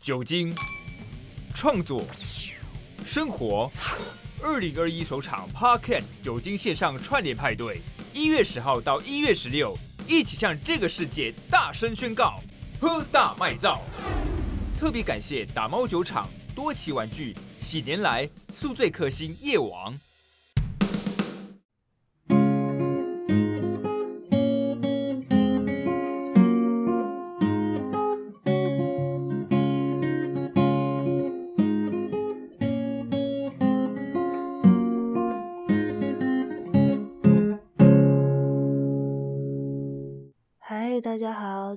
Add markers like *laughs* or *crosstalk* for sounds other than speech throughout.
酒精、创作、生活。二零二一首场 Podcast 酒精线上串联派对，一月十号到一月十六，一起向这个世界大声宣告：喝大卖造！特别感谢打猫酒厂、多奇玩具、喜年来、宿醉克星、夜王。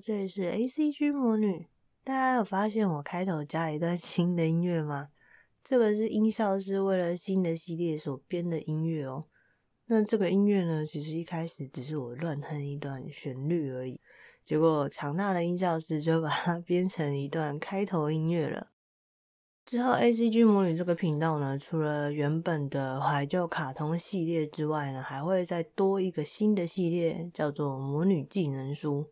这里是 ACG 魔女。大家有发现我开头加一段 *laughs* 新的音乐吗？这个是音效师为了新的系列所编的音乐哦。那这个音乐呢，其实一开始只是我乱哼一段旋律而已，结果强大的音效师就把它 *laughs* 编成一段开头音乐了。之后，ACG 魔女这个频道呢，除了原本的怀旧卡通系列之外呢，还会再多一个新的系列，叫做魔女技能书。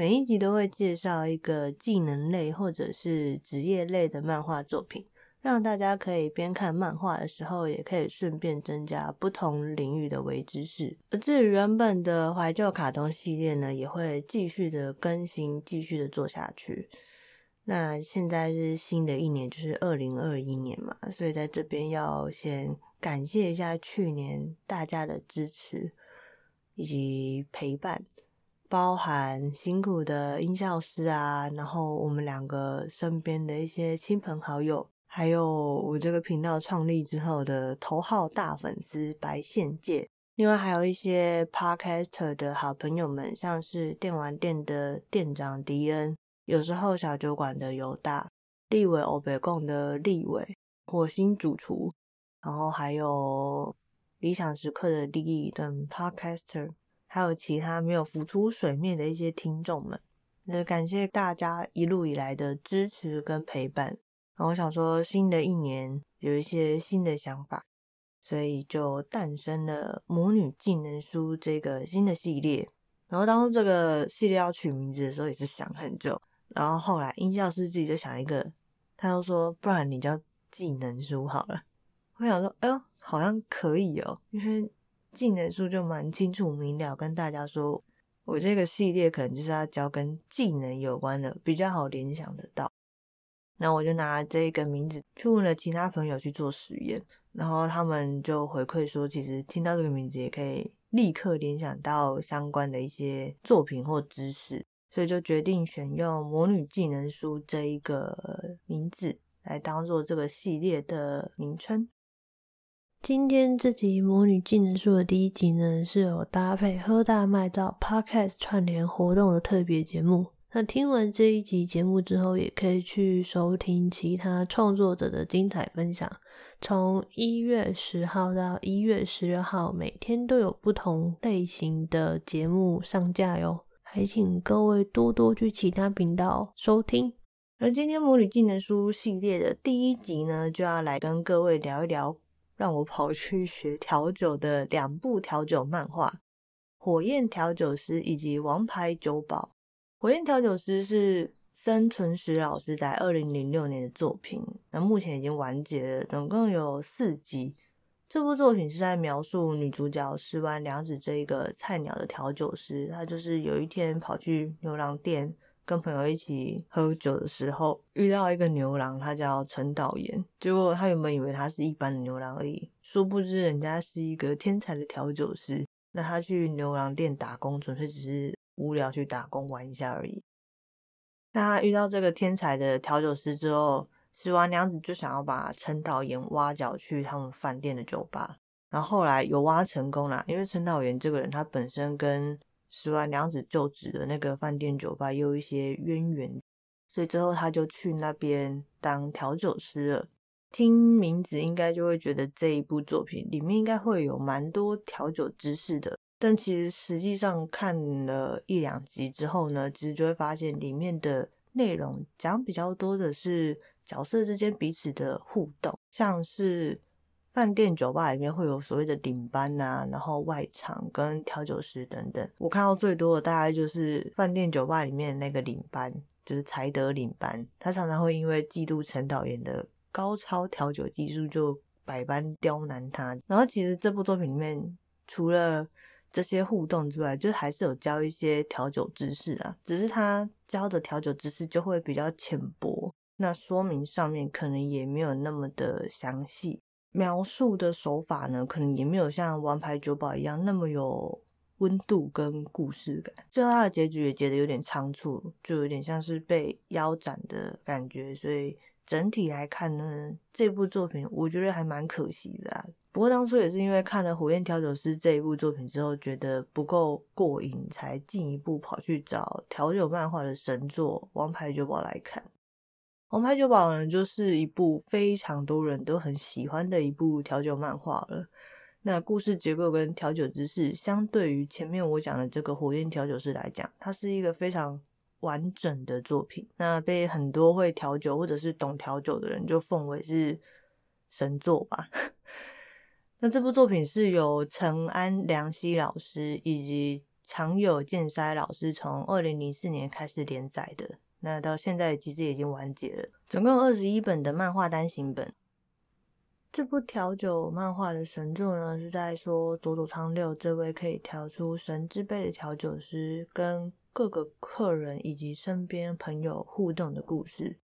每一集都会介绍一个技能类或者是职业类的漫画作品，让大家可以边看漫画的时候，也可以顺便增加不同领域的微知识。而至于原本的怀旧卡通系列呢，也会继续的更新，继续的做下去。那现在是新的一年，就是二零二一年嘛，所以在这边要先感谢一下去年大家的支持以及陪伴，包含辛苦的音效师啊，然后我们两个身边的一些亲朋好友，还有我这个频道创立之后的头号大粉丝白线界，另外还有一些 Podcaster 的好朋友们，像是电玩店的店长迪恩。有时候小酒馆的犹大、立伟欧北贡的立伟、火星主厨，然后还有理想时刻的利益等 Podcaster，还有其他没有浮出水面的一些听众们，那感谢大家一路以来的支持跟陪伴。然后我想说，新的一年有一些新的想法，所以就诞生了《魔女技能书》这个新的系列。然后当初这个系列要取名字的时候，也是想很久。然后后来音效师自己就想一个，他就说：“不然你叫技能书好了。*laughs* ”我想说：“哎呦，好像可以哦，因为技能书就蛮清楚明了，跟大家说我这个系列可能就是要教跟技能有关的，比较好联想得到。”那我就拿这个名字去问了其他朋友去做实验，然后他们就回馈说，其实听到这个名字也可以立刻联想到相关的一些作品或知识。所以就决定选用《魔女技能书》这一个名字来当做这个系列的名称。今天这集《魔女技能书》的第一集呢，是有搭配喝大麦造 Podcast 串联活动的特别节目。那听完这一集节目之后，也可以去收听其他创作者的精彩分享。从一月十号到一月十六号，每天都有不同类型的节目上架哟。还请各位多多去其他频道收听。而今天魔女技能书系列的第一集呢，就要来跟各位聊一聊，让我跑去学调酒的两部调酒漫画《火焰调酒师》以及《王牌酒保》。《火焰调酒师》是森纯实老师在二零零六年的作品，那目前已经完结了，总共有四集。这部作品是在描述女主角石丸凉子这一个菜鸟的调酒师，她就是有一天跑去牛郎店跟朋友一起喝酒的时候，遇到一个牛郎，他叫陈导演。结果他原本以为他是一般的牛郎而已，殊不知人家是一个天才的调酒师。那他去牛郎店打工，纯粹只是无聊去打工玩一下而已。那他遇到这个天才的调酒师之后，石丸娘子就想要把陈导演挖角去他们饭店的酒吧，然后后来有挖成功啦，因为陈导演这个人他本身跟石丸凉子就职的那个饭店酒吧有一些渊源，所以之后他就去那边当调酒师了。听名字应该就会觉得这一部作品里面应该会有蛮多调酒知识的，但其实实际上看了一两集之后呢，其实就会发现里面的内容讲比较多的是。角色之间彼此的互动，像是饭店酒吧里面会有所谓的领班啊，然后外场跟调酒师等等。我看到最多的大概就是饭店酒吧里面那个领班，就是才德领班，他常常会因为嫉妒陈导演的高超调酒技术，就百般刁难他。然后其实这部作品里面，除了这些互动之外，就还是有教一些调酒知识啊，只是他教的调酒知识就会比较浅薄，那说明上面可能也没有那么的详细，描述的手法呢，可能也没有像《王牌酒保》一样那么有。温度跟故事感，最后他的结局也结得有点仓促，就有点像是被腰斩的感觉，所以整体来看呢，这部作品我觉得还蛮可惜的啊。不过当初也是因为看了《火焰调酒师》这一部作品之后，觉得不够过瘾，才进一步跑去找调酒漫画的神作《王牌酒保》来看。《王牌酒保》呢，就是一部非常多人都很喜欢的一部调酒漫画了。那故事结构跟调酒知识，相对于前面我讲的这个火焰调酒师来讲，它是一个非常完整的作品。那被很多会调酒或者是懂调酒的人就奉为是神作吧。*laughs* 那这部作品是由陈安良希老师以及常友健筛老师从二零零四年开始连载的，那到现在其实已经完结了，总共二十一本的漫画单行本。这部调酒漫画的神作呢，是在说佐佐苍六这位可以调出神之杯的调酒师，跟各个客人以及身边朋友互动的故事。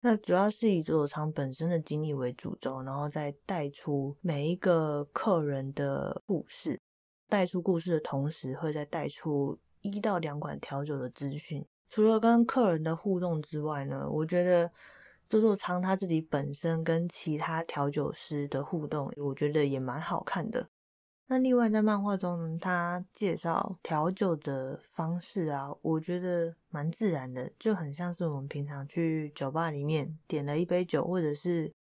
那主要是以佐佐苍本身的经历为主轴，然后再带出每一个客人的故事。带出故事的同时，会再带出一到两款调酒的资讯。除了跟客人的互动之外呢，我觉得。这座仓他自己本身跟其他调酒师的互动，我觉得也蛮好看的。那另外在漫画中，他介绍调酒的方式啊，我觉得蛮自然的，就很像是我们平常去酒吧里面点了一杯酒，或者是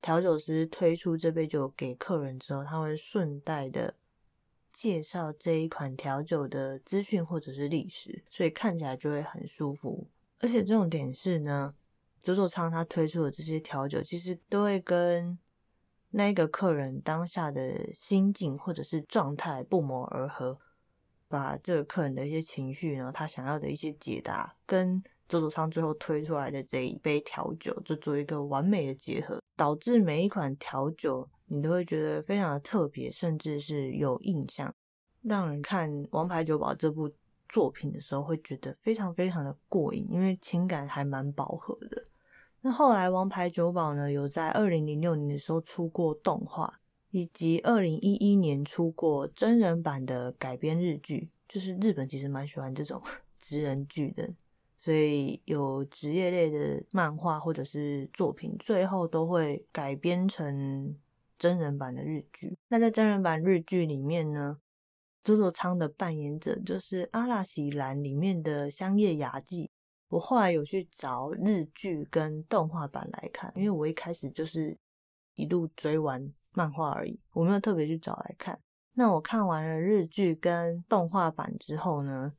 调酒师推出这杯酒给客人之后，他会顺带的介绍这一款调酒的资讯或者是历史，所以看起来就会很舒服。而且重点是呢。佐佐仓他推出的这些调酒，其实都会跟那个客人当下的心境或者是状态不谋而合，把这个客人的一些情绪呢，他想要的一些解答，跟佐佐仓最后推出来的这一杯调酒，就做一个完美的结合，导致每一款调酒你都会觉得非常的特别，甚至是有印象，让人看《王牌酒保》这部作品的时候会觉得非常非常的过瘾，因为情感还蛮饱和的。那后来，《王牌酒保》呢，有在二零零六年的时候出过动画，以及二零一一年出过真人版的改编日剧。就是日本其实蛮喜欢这种 *laughs* 职人剧的，所以有职业类的漫画或者是作品，最后都会改编成真人版的日剧。那在真人版日剧里面呢，佐佐仓的扮演者就是《阿拉喜兰》里面的香叶雅纪。我后来有去找日剧跟动画版来看，因为我一开始就是一路追完漫画而已，我没有特别去找来看。那我看完了日剧跟动画版之后呢，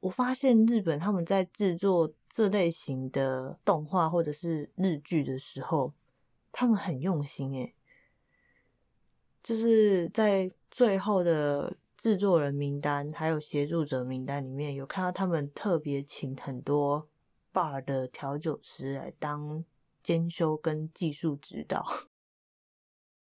我发现日本他们在制作这类型的动画或者是日剧的时候，他们很用心诶，就是在最后的。制作人名单还有协助者名单里面有看到他们特别请很多 bar 的调酒师来当监修跟技术指导，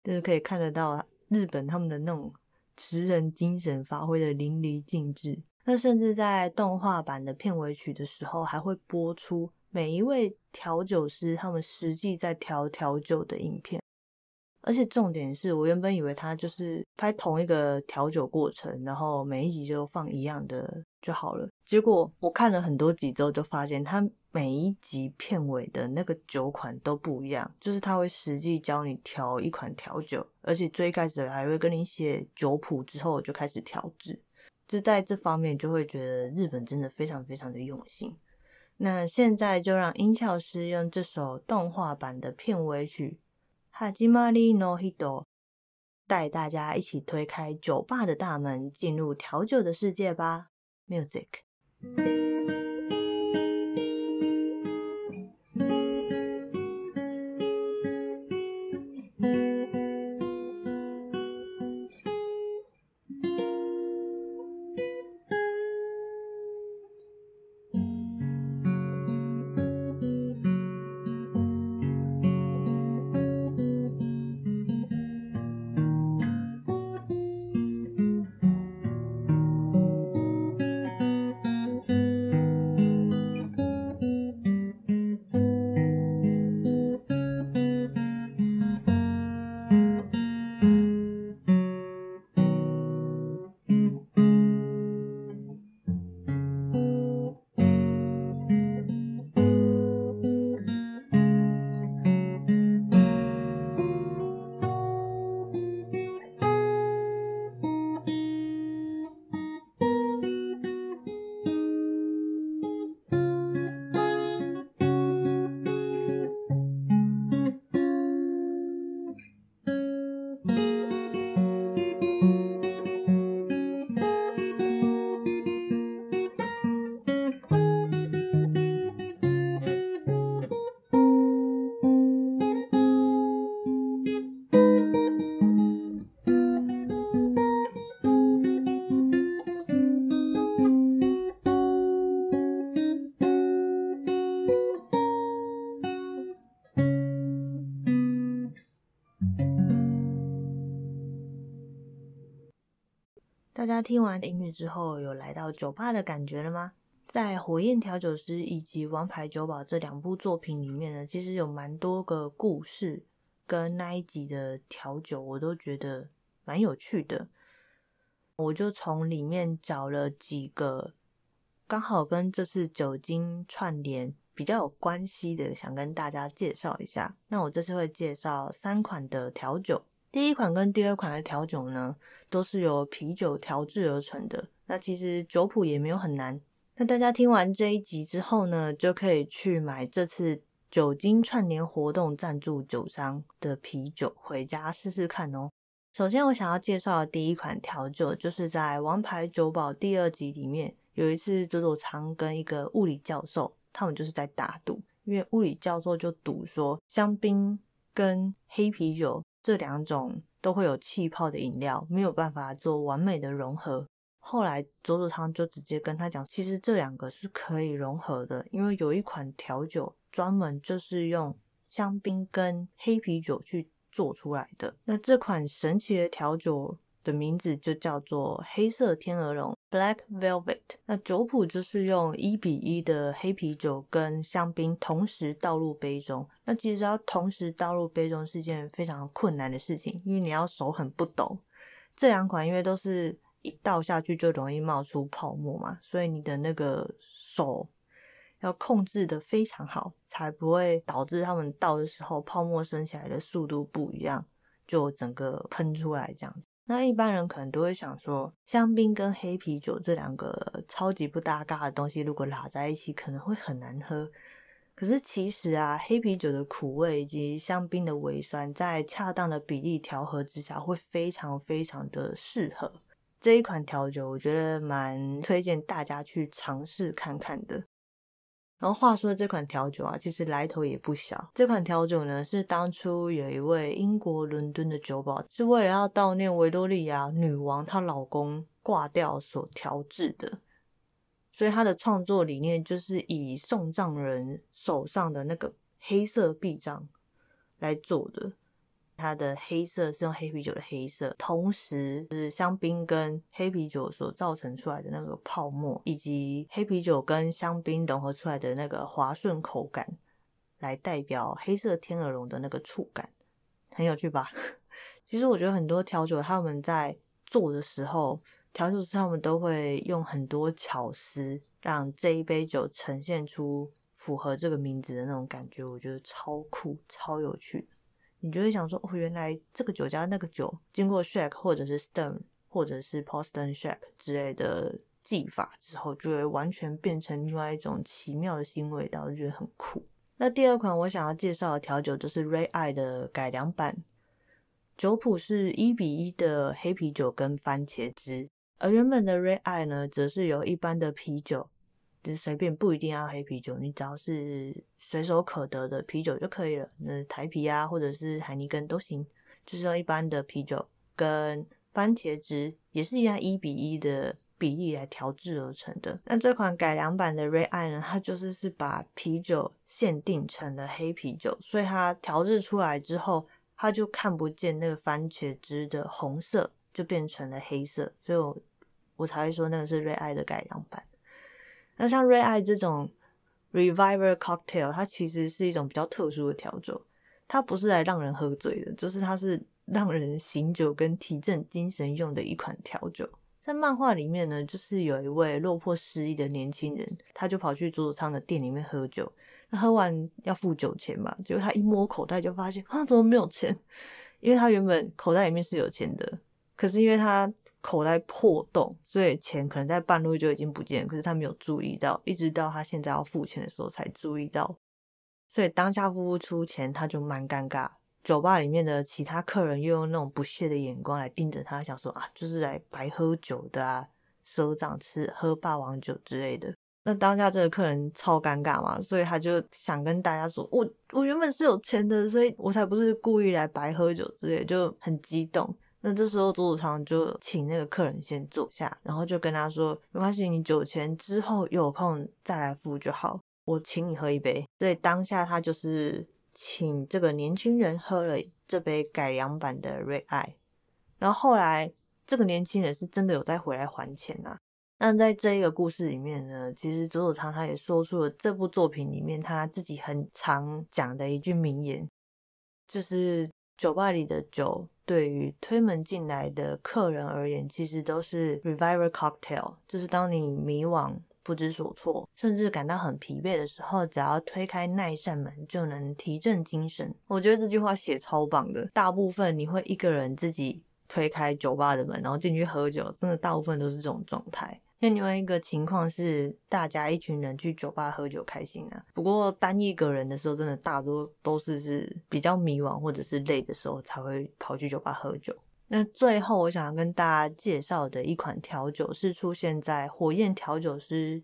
就是可以看得到日本他们的那种职人精神发挥的淋漓尽致。那甚至在动画版的片尾曲的时候，还会播出每一位调酒师他们实际在调调酒的影片。而且重点是我原本以为他就是拍同一个调酒过程，然后每一集就放一样的就好了。结果我看了很多集之后，就发现他每一集片尾的那个酒款都不一样，就是他会实际教你调一款调酒，而且最开始还会跟你写酒谱，之后就开始调制。就在这方面，就会觉得日本真的非常非常的用心。那现在就让音效师用这首动画版的片尾曲。哈基玛利诺希多带大家一起推开酒吧的大门，进入调酒的世界吧。Music。大家听完音乐之后，有来到酒吧的感觉了吗？在《火焰调酒师》以及《王牌酒保》这两部作品里面呢，其实有蛮多个故事跟那一集的调酒，我都觉得蛮有趣的。我就从里面找了几个刚好跟这次酒精串联比较有关系的，想跟大家介绍一下。那我这次会介绍三款的调酒，第一款跟第二款的调酒呢，都是由啤酒调制而成的。那其实酒谱也没有很难。那大家听完这一集之后呢，就可以去买这次酒精串联活动赞助酒商的啤酒回家试试看哦。首先，我想要介绍的第一款调酒，就是在《王牌酒保》第二集里面，有一次佐佐仓跟一个物理教授，他们就是在打赌，因为物理教授就赌说香槟跟黑啤酒这两种都会有气泡的饮料，没有办法做完美的融合。后来佐佐仓就直接跟他讲，其实这两个是可以融合的，因为有一款调酒专门就是用香槟跟黑啤酒去做出来的。那这款神奇的调酒的名字就叫做黑色天鹅绒 （Black Velvet）。那酒谱就是用一比一的黑啤酒跟香槟同时倒入杯中。那其实要同时倒入杯中是件非常困难的事情，因为你要手很不抖。这两款因为都是。一倒下去就容易冒出泡沫嘛，所以你的那个手要控制的非常好，才不会导致他们倒的时候泡沫升起来的速度不一样，就整个喷出来这样。那一般人可能都会想说，香槟跟黑啤酒这两个超级不搭嘎的东西，如果拉在一起可能会很难喝。可是其实啊，黑啤酒的苦味以及香槟的微酸，在恰当的比例调和之下，会非常非常的适合。这一款调酒，我觉得蛮推荐大家去尝试看看的。然后话说这款调酒啊，其实来头也不小。这款调酒呢，是当初有一位英国伦敦的酒保，是为了要悼念维多利亚女王她老公挂掉所调制的。所以他的创作理念就是以送葬人手上的那个黑色臂章来做的。它的黑色是用黑啤酒的黑色，同时是香槟跟黑啤酒所造成出来的那个泡沫，以及黑啤酒跟香槟融合出来的那个滑顺口感，来代表黑色天鹅绒的那个触感，很有趣吧？*laughs* 其实我觉得很多调酒他们在做的时候，调酒师他们都会用很多巧思，让这一杯酒呈现出符合这个名字的那种感觉，我觉得超酷、超有趣。你就会想说，哦，原来这个酒加那个酒，经过 shake 或者是 stir 或者是 post and shake 之类的技法之后，就会完全变成另外一种奇妙的新味道，就觉得很酷。那第二款我想要介绍的调酒就是 Red Eye 的改良版，酒谱是一比一的黑啤酒跟番茄汁，而原本的 Red Eye 呢，则是由一般的啤酒。就随便，不一定要黑啤酒，你只要是随手可得的啤酒就可以了。那台啤啊，或者是海尼根都行。就是用一般的啤酒跟番茄汁，也是一样一比一的比例来调制而成的。那这款改良版的 Red Eye 呢，它就是是把啤酒限定成了黑啤酒，所以它调制出来之后，它就看不见那个番茄汁的红色，就变成了黑色。所以我我才会说那个是 Red Eye 的改良版。那像 Red Eye 这种 Reviver Cocktail，它其实是一种比较特殊的调酒，它不是来让人喝醉的，就是它是让人醒酒跟提振精神用的一款调酒。在漫画里面呢，就是有一位落魄失意的年轻人，他就跑去佐佐仓的店里面喝酒，那喝完要付酒钱嘛，结果他一摸口袋就发现啊，怎么没有钱？*laughs* 因为他原本口袋里面是有钱的，可是因为他口袋破洞，所以钱可能在半路就已经不见。可是他没有注意到，一直到他现在要付钱的时候才注意到。所以当下付不出钱，他就蛮尴尬。酒吧里面的其他客人又用那种不屑的眼光来盯着他，想说啊，就是来白喝酒的啊，赊账吃喝霸王酒之类的。那当下这个客人超尴尬嘛，所以他就想跟大家说，我我原本是有钱的，所以我才不是故意来白喝酒之类，就很激动。那这时候佐佐仓就请那个客人先坐下，然后就跟他说：“没关系，你酒钱之后有空再来付就好，我请你喝一杯。”所以当下他就是请这个年轻人喝了这杯改良版的 Red Eye。然后后来这个年轻人是真的有再回来还钱啊。那在这一个故事里面呢，其实佐佐长他也说出了这部作品里面他自己很常讲的一句名言，就是酒吧里的酒对于推门进来的客人而言，其实都是 Reviver Cocktail，就是当你迷惘、不知所措，甚至感到很疲惫的时候，只要推开那一扇门，就能提振精神。我觉得这句话写超棒的。大部分你会一个人自己推开酒吧的门，然后进去喝酒，真的大部分都是这种状态。那另外一个情况是，大家一群人去酒吧喝酒开心啊。不过单一个人的时候，真的大多都是是比较迷惘或者是累的时候才会跑去酒吧喝酒。那最后我想要跟大家介绍的一款调酒是出现在《火焰调酒师》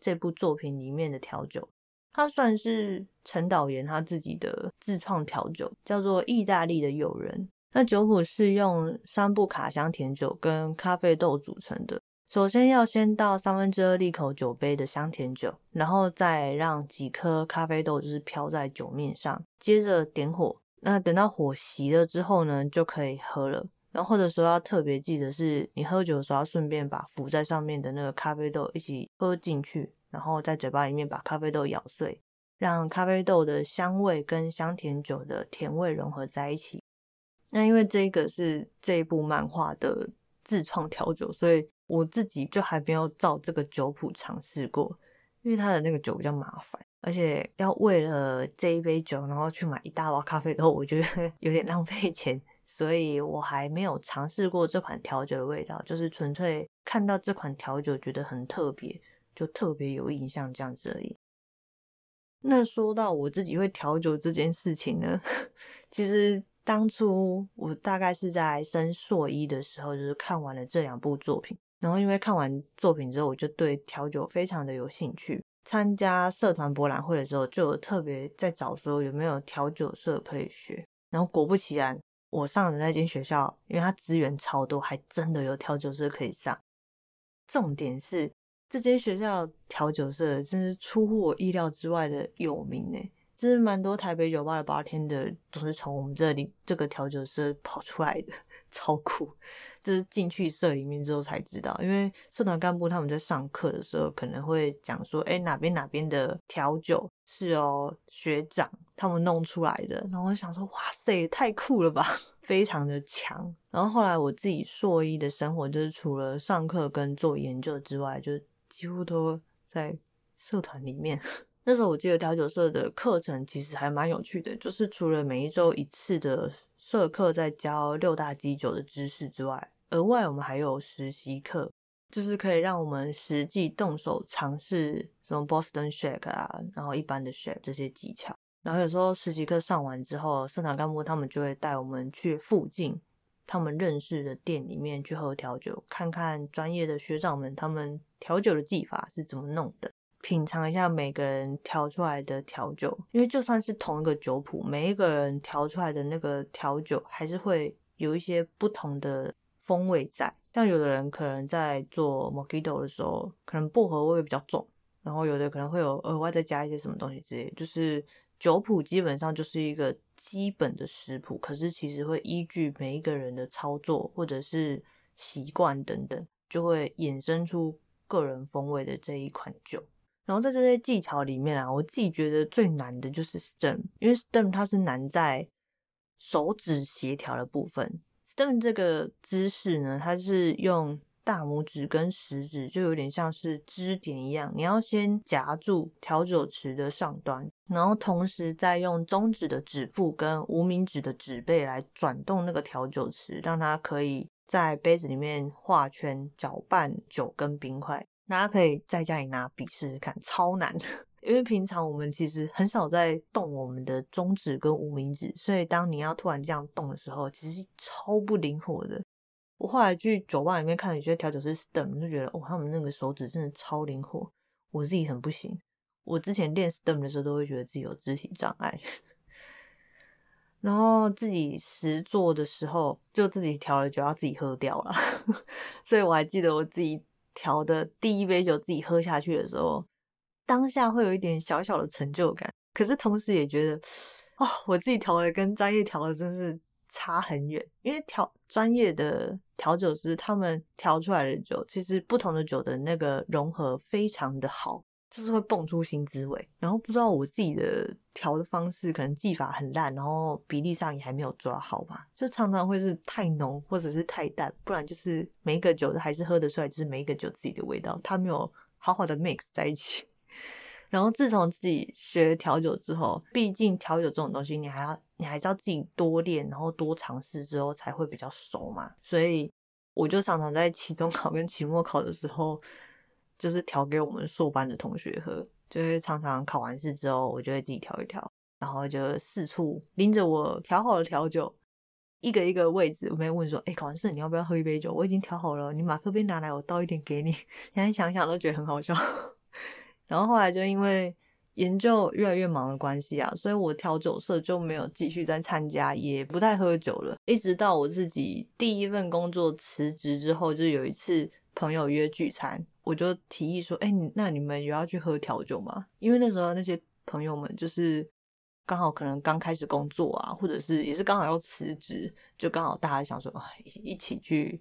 这部作品里面的调酒，它算是陈导演他自己的自创调酒，叫做意大利的友人。那酒谱是用三部卡香甜酒跟咖啡豆组成的。首先要先倒三分之二利口酒杯的香甜酒，然后再让几颗咖啡豆就是飘在酒面上，接着点火。那等到火熄了之后呢，就可以喝了。然后或者说要特别记得是，你喝酒的时候要顺便把浮在上面的那个咖啡豆一起喝进去，然后在嘴巴里面把咖啡豆咬碎，让咖啡豆的香味跟香甜酒的甜味融合在一起。那因为这个是这一部漫画的自创调酒，所以。我自己就还没有照这个酒谱尝试过，因为他的那个酒比较麻烦，而且要为了这一杯酒，然后去买一大包咖啡豆，我觉得 *laughs* 有点浪费钱，所以我还没有尝试过这款调酒的味道，就是纯粹看到这款调酒觉得很特别，就特别有印象这样子而已。那说到我自己会调酒这件事情呢，*laughs* 其实当初我大概是在升硕一的时候，就是看完了这两部作品。然后因为看完作品之后，我就对调酒非常的有兴趣。参加社团博览会的时候，就有特别在找说有没有调酒社可以学。然后果不其然，我上的那间学校，因为它资源超多，还真的有调酒社可以上。重点是这间学校调酒社真是出乎我意料之外的有名诶。就是蛮多台北酒吧的 bartender 都是从我们这里这个调酒社跑出来的，超酷！就是进去社里面之后才知道，因为社团干部他们在上课的时候可能会讲说，哎，哪边哪边的调酒是哦学长他们弄出来的，然后我想说，哇塞，太酷了吧，*laughs* 非常的强。然后后来我自己硕一的生活，就是除了上课跟做研究之外，就几乎都在社团里面。那时候我记得调酒社的课程其实还蛮有趣的，就是除了每一周一次的社课在教六大基酒的知识之外，额外我们还有实习课，就是可以让我们实际动手尝试什么 Boston Shake 啊，然后一般的 Shake 这些技巧。然后有时候实习课上完之后，社长干部他们就会带我们去附近他们认识的店里面去喝调酒，看看专业的学长们他们调酒的技法是怎么弄的。品尝一下每个人调出来的调酒，因为就算是同一个酒谱，每一个人调出来的那个调酒还是会有一些不同的风味在。像有的人可能在做 Mojito 的时候，可能薄荷味比较重，然后有的可能会有额外再加一些什么东西之类。就是酒谱基本上就是一个基本的食谱，可是其实会依据每一个人的操作或者是习惯等等，就会衍生出个人风味的这一款酒。然后在这些技巧里面啊，我自己觉得最难的就是 stem，因为 stem 它是难在手指协调的部分。stem 这个姿势呢，它是用大拇指跟食指，就有点像是支点一样，你要先夹住调酒池的上端，然后同时再用中指的指腹跟无名指的指背来转动那个调酒池，让它可以在杯子里面画圈，搅拌酒跟冰块。大家可以在家里拿笔试试看，超难。*laughs* 因为平常我们其实很少在动我们的中指跟无名指，所以当你要突然这样动的时候，其实超不灵活的。我后来去酒吧里面看有些调酒师 stem，就觉得哦，他们那个手指真的超灵活，我自己很不行。我之前练 stem 的时候，都会觉得自己有肢体障碍，*laughs* 然后自己实做的时候，就自己调了酒要自己喝掉了，*laughs* 所以我还记得我自己。调的第一杯酒自己喝下去的时候，当下会有一点小小的成就感，可是同时也觉得，哦，我自己调的跟专业调的真是差很远。因为调专业的调酒师他们调出来的酒，其实不同的酒的那个融合非常的好，就是会蹦出新滋味。然后不知道我自己的调的方式，可能技法很烂，然后比例上也还没有抓好吧，就常常会是太浓或者是太淡，不然就是每一个酒都还是喝得出来，就是每一个酒自己的味道，它没有好好的 mix 在一起。*laughs* 然后自从自己学调酒之后，毕竟调酒这种东西，你还要你还是要自己多练，然后多尝试之后才会比较熟嘛。所以我就常常在期中考跟期末考的时候，就是调给我们硕班的同学喝。就是常常考完试之后，我就会自己调一调，然后就四处拎着我调好的调酒，一个一个位置，我没问说，哎，考完试你要不要喝一杯酒？我已经调好了，你马克杯拿来，我倒一点给你。*laughs* 现在想想都觉得很好笑。*laughs* 然后后来就因为研究越来越忙的关系啊，所以我调酒社就没有继续再参加，也不太喝酒了。一直到我自己第一份工作辞职之后，就有一次朋友约聚餐，我就提议说：“哎，那你们有要去喝调酒吗？”因为那时候那些朋友们就是刚好可能刚开始工作啊，或者是也是刚好要辞职，就刚好大家想说，一起去。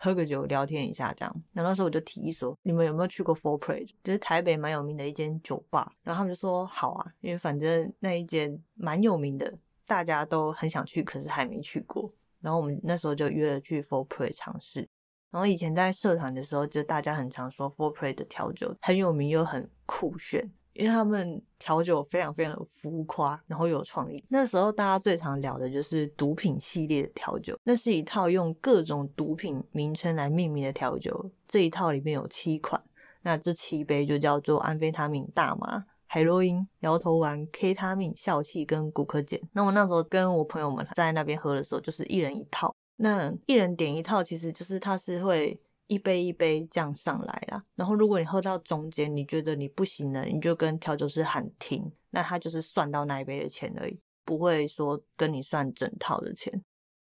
喝个酒聊天一下这样，然后那时候我就提议说，你们有没有去过 Four Pray？就是台北蛮有名的一间酒吧。然后他们就说好啊，因为反正那一间蛮有名的，大家都很想去，可是还没去过。然后我们那时候就约了去 Four Pray 尝试。然后以前在社团的时候，就大家很常说 Four Play 的调酒很有名又很酷炫。因为他们调酒非常非常的浮夸，然后又有创意。那时候大家最常聊的就是毒品系列的调酒，那是一套用各种毒品名称来命名的调酒。这一套里面有七款，那这七杯就叫做安非他命、大麻、海洛因、摇头丸、K 他命、笑气跟骨科碱。那我那时候跟我朋友们在那边喝的时候，就是一人一套。那一人点一套，其实就是它是会。一杯一杯这样上来啦，然后如果你喝到中间，你觉得你不行了，你就跟调酒师喊停，那他就是算到那一杯的钱而已，不会说跟你算整套的钱。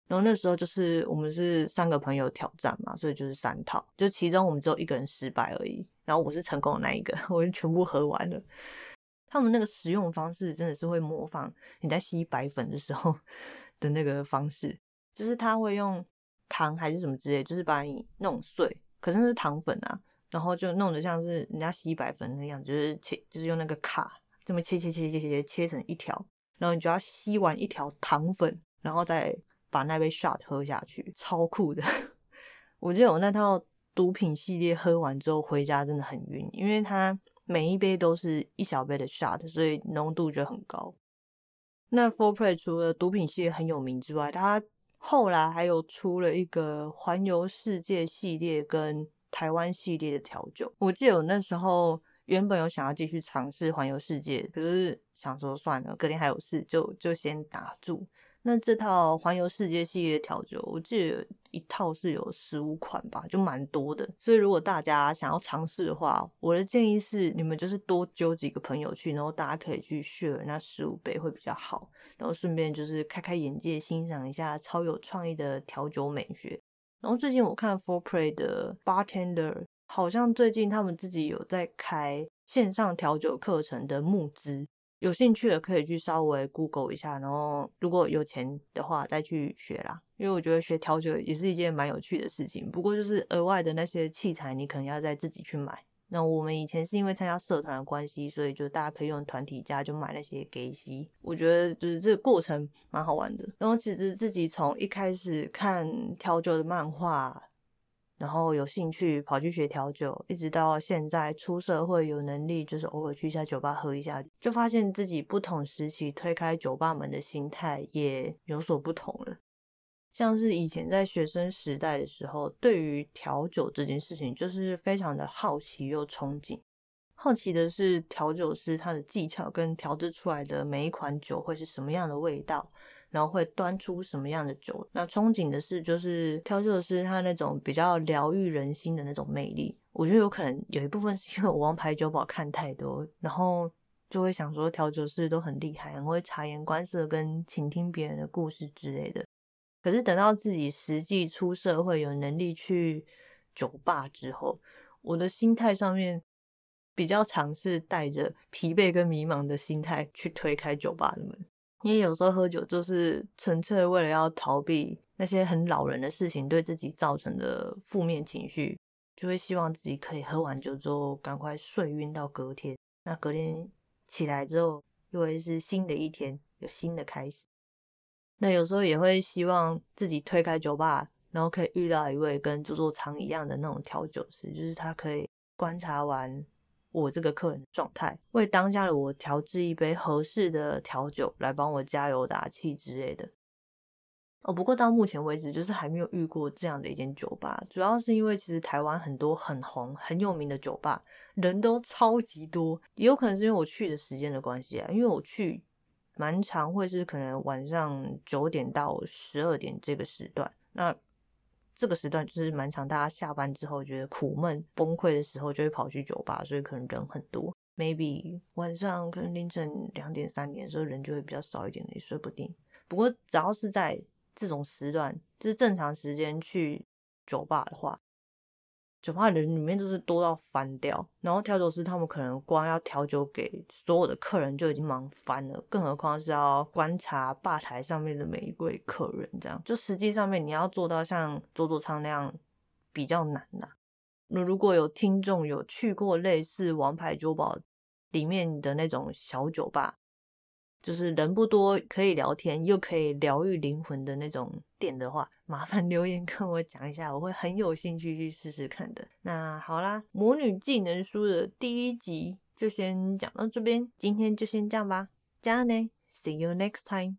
然后那时候就是我们是三个朋友挑战嘛，所以就是三套，就其中我们只有一个人失败而已，然后我是成功的那一个，*laughs* 我就全部喝完了。他们那个使用方式真的是会模仿你在吸白粉的时候 *laughs* 的那个方式，就是他会用。糖还是什么之类，就是把你弄碎，可是那是糖粉啊，然后就弄得像是人家吸白粉那样，就是切，就是用那个卡这么切切切切切切切成一条，然后你就要吸完一条糖粉，然后再把那杯 shot 喝下去，超酷的。*laughs* 我记得我那套毒品系列喝完之后回家真的很晕，因为它每一杯都是一小杯的 shot，所以浓度就很高。那 Four Play 除了毒品系列很有名之外，它后来还有出了一个环游世界系列跟台湾系列的调酒，我记得我那时候原本有想要继续尝试环游世界，可是想说算了，隔天还有事，就就先打住。那这套环游世界系列调酒，我记得一套是有十五款吧，就蛮多的。所以如果大家想要尝试的话，我的建议是你们就是多揪几个朋友去，然后大家可以去 share 那十五杯会比较好，然后顺便就是开开眼界，欣赏一下超有创意的调酒美学。然后最近我看 Four Play 的 Bartender 好像最近他们自己有在开线上调酒课程的募资。有兴趣的可以去稍微 Google 一下，然后如果有钱的话再去学啦。因为我觉得学调酒也是一件蛮有趣的事情。不过就是额外的那些器材，你可能要再自己去买。那我们以前是因为参加社团的关系，所以就大家可以用团体价就买那些给息。我觉得就是这个过程蛮好玩的。然后其实自己从一开始看调酒的漫画。然后有兴趣跑去学调酒，一直到现在出社会有能力，就是偶尔去一下酒吧喝一下，就发现自己不同时期推开酒吧门的心态也有所不同了。像是以前在学生时代的时候，对于调酒这件事情就是非常的好奇又憧憬，好奇的是调酒师他的技巧跟调制出来的每一款酒会是什么样的味道。然后会端出什么样的酒？那憧憬的是，就是调酒师他那种比较疗愈人心的那种魅力。我觉得有可能有一部分是因为我王牌酒保看太多，然后就会想说调酒师都很厉害，很会察言观色跟倾听别人的故事之类的。可是等到自己实际出社会，有能力去酒吧之后，我的心态上面比较尝试带着疲惫跟迷茫的心态去推开酒吧的门。因为有时候喝酒就是纯粹为了要逃避那些很恼人的事情对自己造成的负面情绪，就会希望自己可以喝完酒之后赶快睡晕到隔天。那隔天起来之后，又会是新的一天，有新的开始。那有时候也会希望自己推开酒吧，然后可以遇到一位跟做做仓一样的那种调酒师，就是他可以观察完我这个客人的状态，为当下的我调制一杯合适的调酒，来帮我加油打气之类的。哦，不过到目前为止，就是还没有遇过这样的一间酒吧，主要是因为其实台湾很多很红很有名的酒吧，人都超级多，也有可能是因为我去的时间的关系啊，因为我去。蛮常会是可能晚上九点到十二点这个时段，那这个时段就是蛮常，大家下班之后觉得苦闷崩溃的时候，就会跑去酒吧，所以可能人很多。Maybe 晚上可能凌晨两点三点的时候人就会比较少一点，也说不定。不过只要是在这种时段，就是正常时间去酒吧的话。酒吧人里面就是多到翻掉，然后调酒师他们可能光要调酒给所有的客人就已经忙翻了，更何况是要观察吧台上面的每一位客人，这样就实际上面你要做到像驻驻仓那样比较难呐。那如果有听众有去过类似王牌酒保里面的那种小酒吧，就是人不多，可以聊天又可以疗愈灵魂的那种店的话，麻烦留言跟我讲一下，我会很有兴趣去试试看的。那好啦，魔女技能书的第一集就先讲到这边，今天就先这样吧，加呢，See you next time。